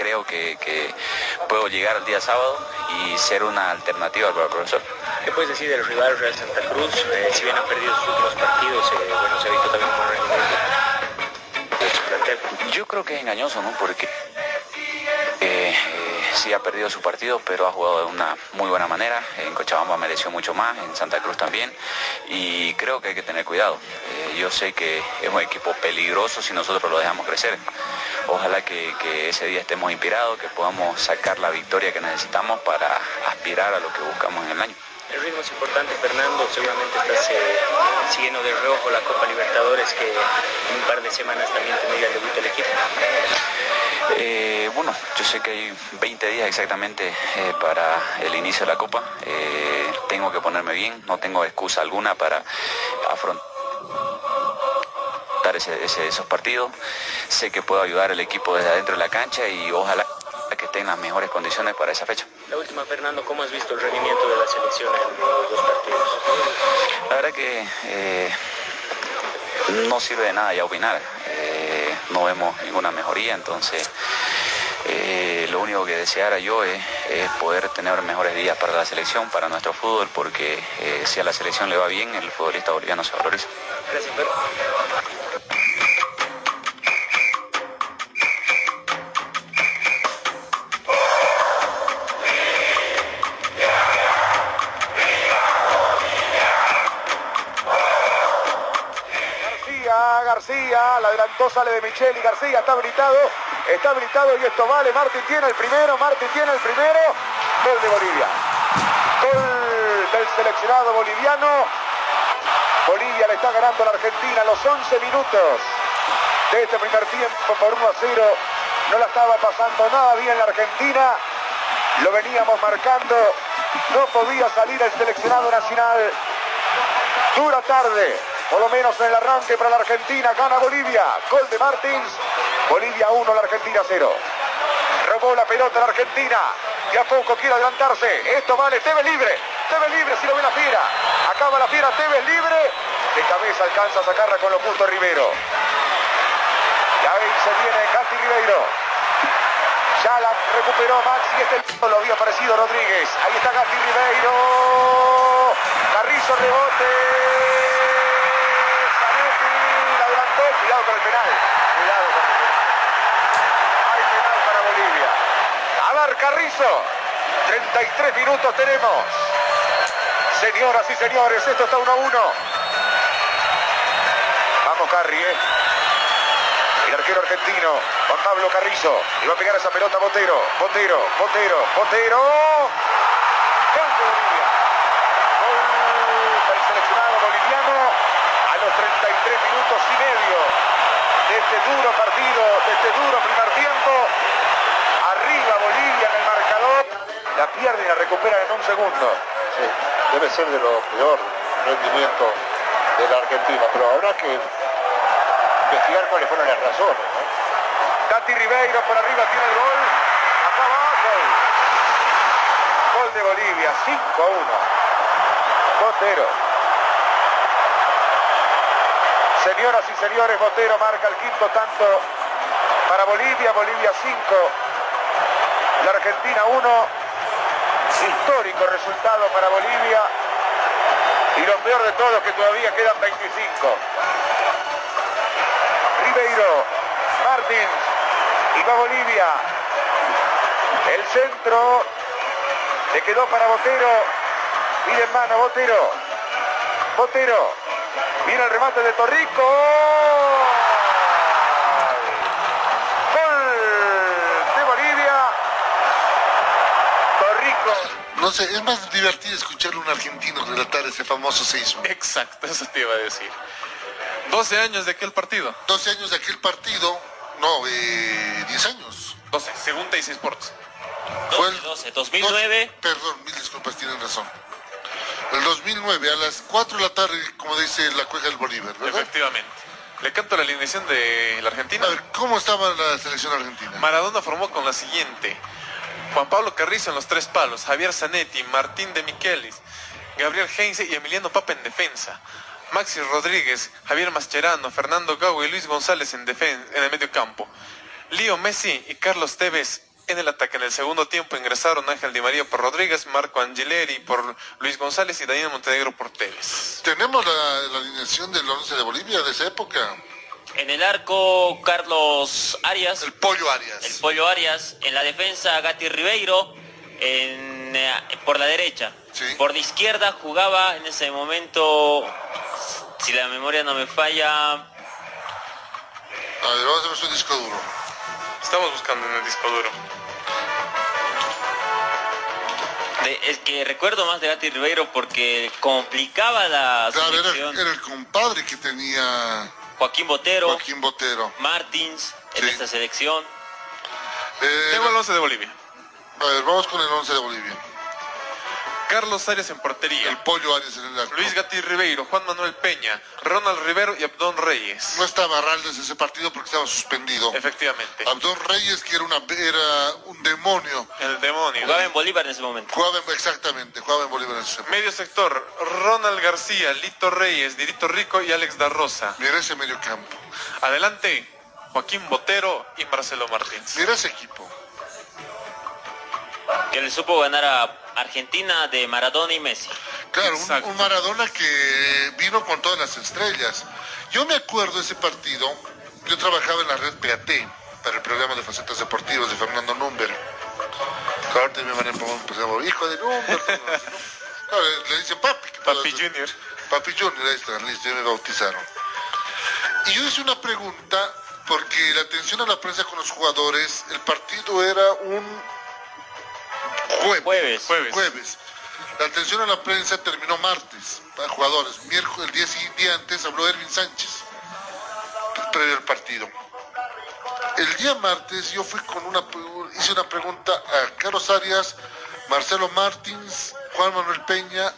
creo que, que puedo llegar el día sábado y ser una alternativa para el profesor. ¿Qué puedes decir del rival Real Santa Cruz? Eh, si bien ha perdido sus últimos partidos, eh, bueno, se ha visto también su plantel. Yo creo que es engañoso, ¿no? Porque eh, sí ha perdido su partido, pero ha jugado de una muy buena manera. En Cochabamba mereció mucho más, en Santa Cruz también. Y creo que hay que tener cuidado. Yo sé que es un equipo peligroso si nosotros lo dejamos crecer. Ojalá que, que ese día estemos inspirados, que podamos sacar la victoria que necesitamos para aspirar a lo que buscamos en el año. El ritmo es importante, Fernando. Seguramente estás eh, siguiendo de reojo la Copa Libertadores, que en un par de semanas también tendría el debut del equipo. Eh, bueno, yo sé que hay 20 días exactamente eh, para el inicio de la Copa. Eh, tengo que ponerme bien, no tengo excusa alguna para afrontar esos partidos. Sé que puedo ayudar al equipo desde adentro de la cancha y ojalá que esté en las mejores condiciones para esa fecha. La última, Fernando, ¿cómo has visto el rendimiento de la selección en los dos partidos? La verdad que eh, no sirve de nada ya opinar. Eh, no vemos ninguna mejoría, entonces eh, lo único que deseara yo es, poder tener mejores días para la selección, para nuestro fútbol, porque si a la selección le va bien, el futbolista boliviano se valoriza. Gracias, Pedro. Adelantó, sale de Micheli, García está habilitado, está habilitado y esto vale, Martín tiene el primero, Martín tiene el primero, gol de Bolivia. Gol del seleccionado boliviano. Bolivia le está ganando a la Argentina los 11 minutos de este primer tiempo por 1 a 0. No la estaba pasando nada bien la Argentina. Lo veníamos marcando. No podía salir el seleccionado nacional. Dura tarde por lo menos en el arranque para la Argentina, gana Bolivia, gol de Martins, Bolivia 1, la Argentina 0. Robó la pelota la Argentina, y a poco quiere adelantarse, esto vale, Tevez libre, Tevez libre si lo ve la fiera, acaba la fiera, Tevez libre, de cabeza alcanza a sacarla con lo justo Rivero. Y ahí se viene Cati Ribeiro. Ya la recuperó Maxi, este lo había aparecido Rodríguez. Ahí está Gatti Ribeiro. Carrizo rebote. Cuidado con el penal. Cuidado con el penal. Hay penal para Bolivia. A ver, Carrizo. 33 minutos tenemos. Señoras y señores, esto está 1 a 1. Vamos, Carri, eh. El arquero argentino, Juan Pablo Carrizo. Y va a pegar esa pelota Botero. Botero, Botero, Botero. Gol de Bolivia. Gol del seleccionado boliviano los 33 minutos y medio de este duro partido, de este duro primer tiempo. Arriba Bolivia en el marcador. La pierde y la recupera en un segundo. Debe ser de lo peor rendimiento de la Argentina, pero habrá que investigar cuáles fueron las razones. ¿no? Tati Ribeiro por arriba tiene el gol. Acá abajo. Gol de Bolivia, 5 a 1. 2-0. Señoras y señores, Botero marca el quinto tanto para Bolivia, Bolivia 5, la Argentina 1, histórico resultado para Bolivia. Y lo peor de todo es que todavía quedan 25. Ribeiro, Martins y va Bolivia. El centro le quedó para Botero, pide en mano Botero, Botero, Viene el remate de Torrico. Gol de Bolivia. Torrico. No sé, es más divertido escuchar a un argentino relatar ese famoso seismo. Exacto, eso te iba a decir. 12 años de aquel partido. 12 años de aquel partido. No, eh, 10 años. 12, según Teis Sports. 12, 12, 2009. perdón, mil disculpas, tienen razón el 2009 a las 4 de la tarde, como dice la cueja del Bolívar, ¿verdad? Efectivamente. Le canto la alineación de la Argentina. A ver, ¿cómo estaba la selección argentina? Maradona formó con la siguiente. Juan Pablo Carrizo en los tres palos, Javier Zanetti, Martín de Michelis, Gabriel Heinze y Emiliano Papa en defensa. Maxi Rodríguez, Javier Mascherano, Fernando Gago y Luis González en, en el medio campo. Lío Messi y Carlos Tevez en el ataque. En el segundo tiempo ingresaron Ángel Di María por Rodríguez, Marco Angileri por Luis González y Daniel Montenegro por Tevez. ¿Tenemos la, alineación del 11 de Bolivia de esa época? En el arco, Carlos Arias. El Pollo Arias. El Pollo Arias. En la defensa, Gatti Ribeiro. Eh, por la derecha. Por la izquierda jugaba en ese momento, si la memoria no me falla... A ver, vamos a ver su disco duro. Estamos buscando en el disco duro. Es que recuerdo más de Gatti Ribeiro porque complicaba la claro, Era, el compadre que tenía Joaquín Botero, Joaquín Botero, Martins en esta selección. Eh, Tengo el 11 de Bolivia. A ver, vamos con el 11 de Bolivia. Carlos Arias en portería. El pollo Arias en el arco. Luis Gatti Ribeiro, Juan Manuel Peña, Ronald Rivero y Abdón Reyes. No estaba Raldes ese partido porque estaba suspendido. Efectivamente. Abdón Reyes, que era, una, era un demonio. El demonio. Jugaba en Bolívar en ese momento. Jugaba en- exactamente, jugaba en Bolívar en ese momento. Medio sector, Ronald García, Lito Reyes, Dirito Rico y Alex da Rosa. Mira ese medio campo. Adelante, Joaquín Botero y Marcelo Martins. Mira ese equipo. Que le supo ganar a Argentina de Maradona y Messi. Claro, un, Maradona que vino con todas las estrellas. Yo me acuerdo de ese partido, yo trabajaba en la red PAT para el programa de facetas deportivas de Fernando Number. Ahorita me van a poner un programa, hijo de Number. Le, dicen papi. Papi Junior. Papi Junior, ahí está, listo, ya me bautizaron. Y yo hice una pregunta, porque la atención a la prensa con los jugadores, el partido era un jueves. Jueves. Jueves. Jueves. La atención a la prensa terminó martes, para jugadores. Miércoles, el día, siguiente- día antes habló Erwin Sánchez, previo al partido. El día martes yo fui con una, hice una pregunta a Carlos Arias, Marcelo Martins, Juan Manuel Peña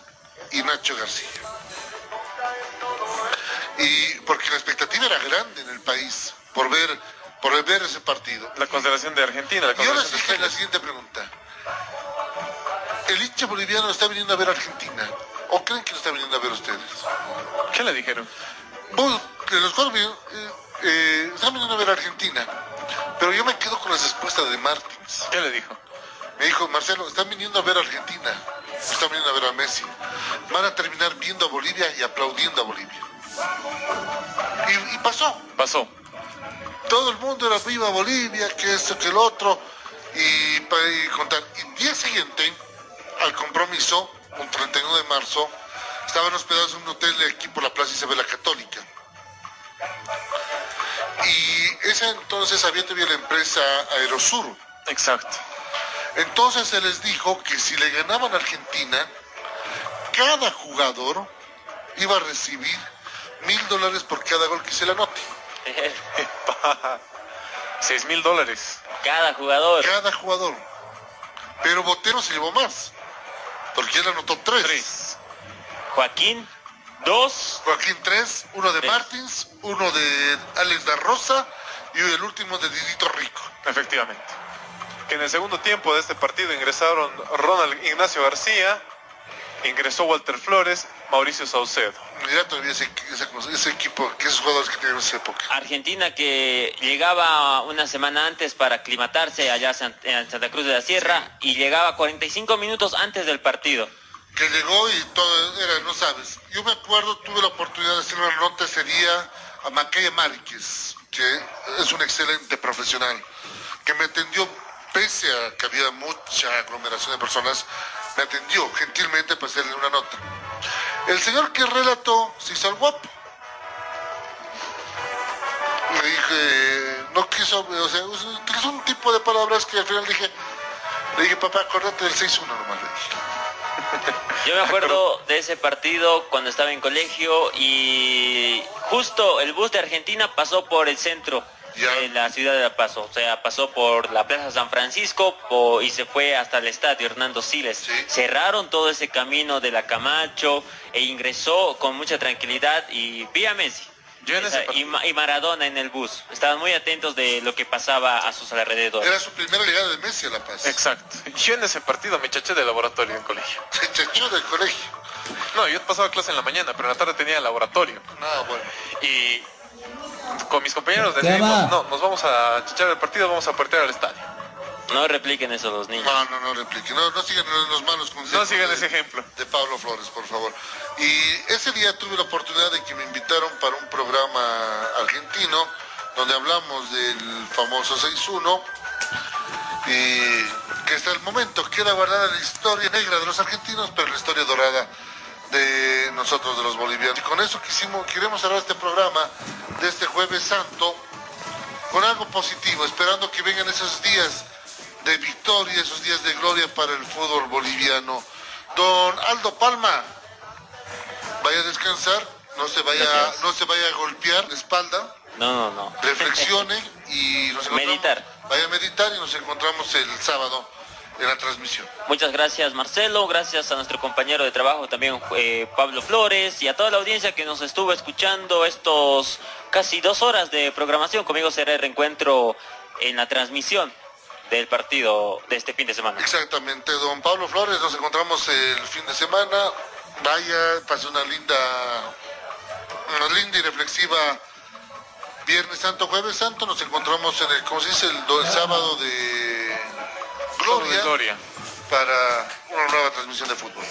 y Nacho García. Y porque la expectativa era grande en el país por ver, por ver ese partido. La constelación de Argentina, la Y dije la siguiente pregunta. ¿El hincha boliviano está viniendo a ver a Argentina? ¿O creen que lo está viniendo a ver ustedes? ¿Qué le dijeron? Vos, de los cuatro, eh, eh, están viniendo a ver a Argentina. Pero yo me quedo con las respuestas de Martins. ¿Qué le dijo? Me dijo, Marcelo, están viniendo a ver a Argentina. Están viniendo a ver a Messi. Van a terminar viendo a Bolivia y aplaudiendo a Bolivia. Y, y pasó. Pasó. Todo el mundo era viva Bolivia, que esto, que el otro. Y para y contar. Y día siguiente, al compromiso, un 31 de marzo, estaban hospedados en un hotel de aquí por la Plaza Isabel la Católica. Y ese entonces había todavía la empresa Aerosur. Exacto. Entonces se les dijo que si le ganaban a Argentina, cada jugador iba a recibir mil dólares por cada gol que se le anote. Seis mil dólares. Cada jugador. Cada jugador. Pero Botero se llevó más. Porque él anotó tres. Tres. Joaquín, dos. Joaquín tres, uno de Tres. Martins, uno de Alex da Rosa y el último de Didito Rico. Efectivamente. Que en el segundo tiempo de este partido ingresaron Ronald Ignacio García, ingresó Walter Flores, Mauricio Saucedo. Mira todavía ese, ese- ese equipo, que esos jugadores que tenían en esa época. Argentina que llegaba una semana antes para aclimatarse allá en Santa Cruz de la Sierra y llegaba 45 minutos antes del partido. que llegó y todo era, no sabes. Yo me acuerdo, tuve la oportunidad de hacer una nota ese día a Macaya Márquez, que es un excelente profesional, que me atendió, pese a que había mucha aglomeración de personas, me atendió gentilmente para hacerle una nota. El señor que relató se hizo el guapo. Le dije, no quiso, o sea, utilizó un tipo de palabras que al final dije, le dije, papá, acordate del 6-1 nomás, le dije. Yo me acuerdo de ese partido cuando estaba en colegio y justo el bus de Argentina pasó por el centro de la ciudad de La Paz, o sea, pasó por la Plaza San Francisco po- y se fue hasta el estadio Hernando Siles. Cerraron todo ese camino de la Camacho e ingresó con mucha tranquilidad y vi a Messi. Esa- y, Ma- y Maradona en el bus. Estaban muy atentos de lo que pasaba a sus alrededores. Era su primera llegada de Messi a La Paz. Exacto. Yo en ese partido me chaché de laboratorio en colegio. Se chachó del colegio. No, yo pasaba clase en la mañana, pero en la tarde tenía laboratorio. Ah, bueno. Y con mis compañeros ¿Qué decidimos, no, nos vamos a chachar el partido, vamos a portear al estadio. No repliquen eso los niños. No, no, no repliquen. No, no sigan los malos consejos. No sigan de- ese ejemplo. De Pablo Flores, por favor. Y ese día tuve la oportunidad de que me invitaron para un programa argentino donde hablamos del famoso 6-1 y que hasta el momento queda guardada la historia negra de los argentinos, pero la historia dorada de nosotros, de los bolivianos. Y con eso quisimos, queremos cerrar este programa de este jueves santo con algo positivo, esperando que vengan esos días de victoria, esos días de gloria para el fútbol boliviano. Don Aldo Palma, vaya a descansar, no se vaya, Gracias. no se vaya a golpear la espalda, No, no, no. reflexione y nos Meditar. Vaya a meditar y nos encontramos el sábado en la transmisión. Muchas gracias Marcelo, gracias a nuestro compañero de trabajo también eh, Pablo Flores y a toda la audiencia que nos estuvo escuchando estos casi dos horas de programación. Conmigo será el reencuentro en la transmisión del partido de este fin de semana. Exactamente, don Pablo Flores, nos encontramos el fin de semana. Vaya, pase una linda, una linda y reflexiva Viernes Santo, Jueves Santo, nos encontramos en el, ¿cómo se dice? El, sábado de Gloria, para una nueva transmisión de fútbol.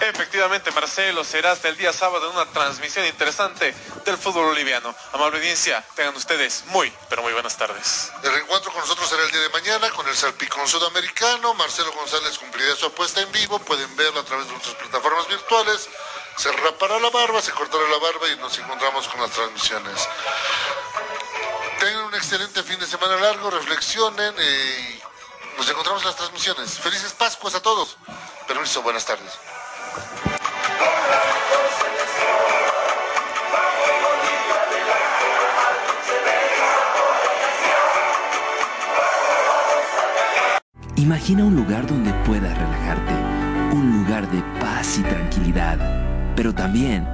Efectivamente, Marcelo, será hasta el día sábado una transmisión interesante del fútbol boliviano. Amable audiencia, tengan ustedes muy, pero muy buenas tardes. El reencuentro con nosotros será el día de mañana con el Salpicón Sudamericano. Marcelo González cumplirá su apuesta en vivo. Pueden verlo a través de nuestras plataformas virtuales se rapará la barba, se cortará la barba y nos encontramos con las transmisiones. Tengan un excelente fin de semana largo, reflexionen y nos encontramos en las transmisiones. Felices Pascuas a todos. Permiso, buenas tardes. Imagina un lugar donde puedas relajarte, un lugar de paz y tranquilidad, pero también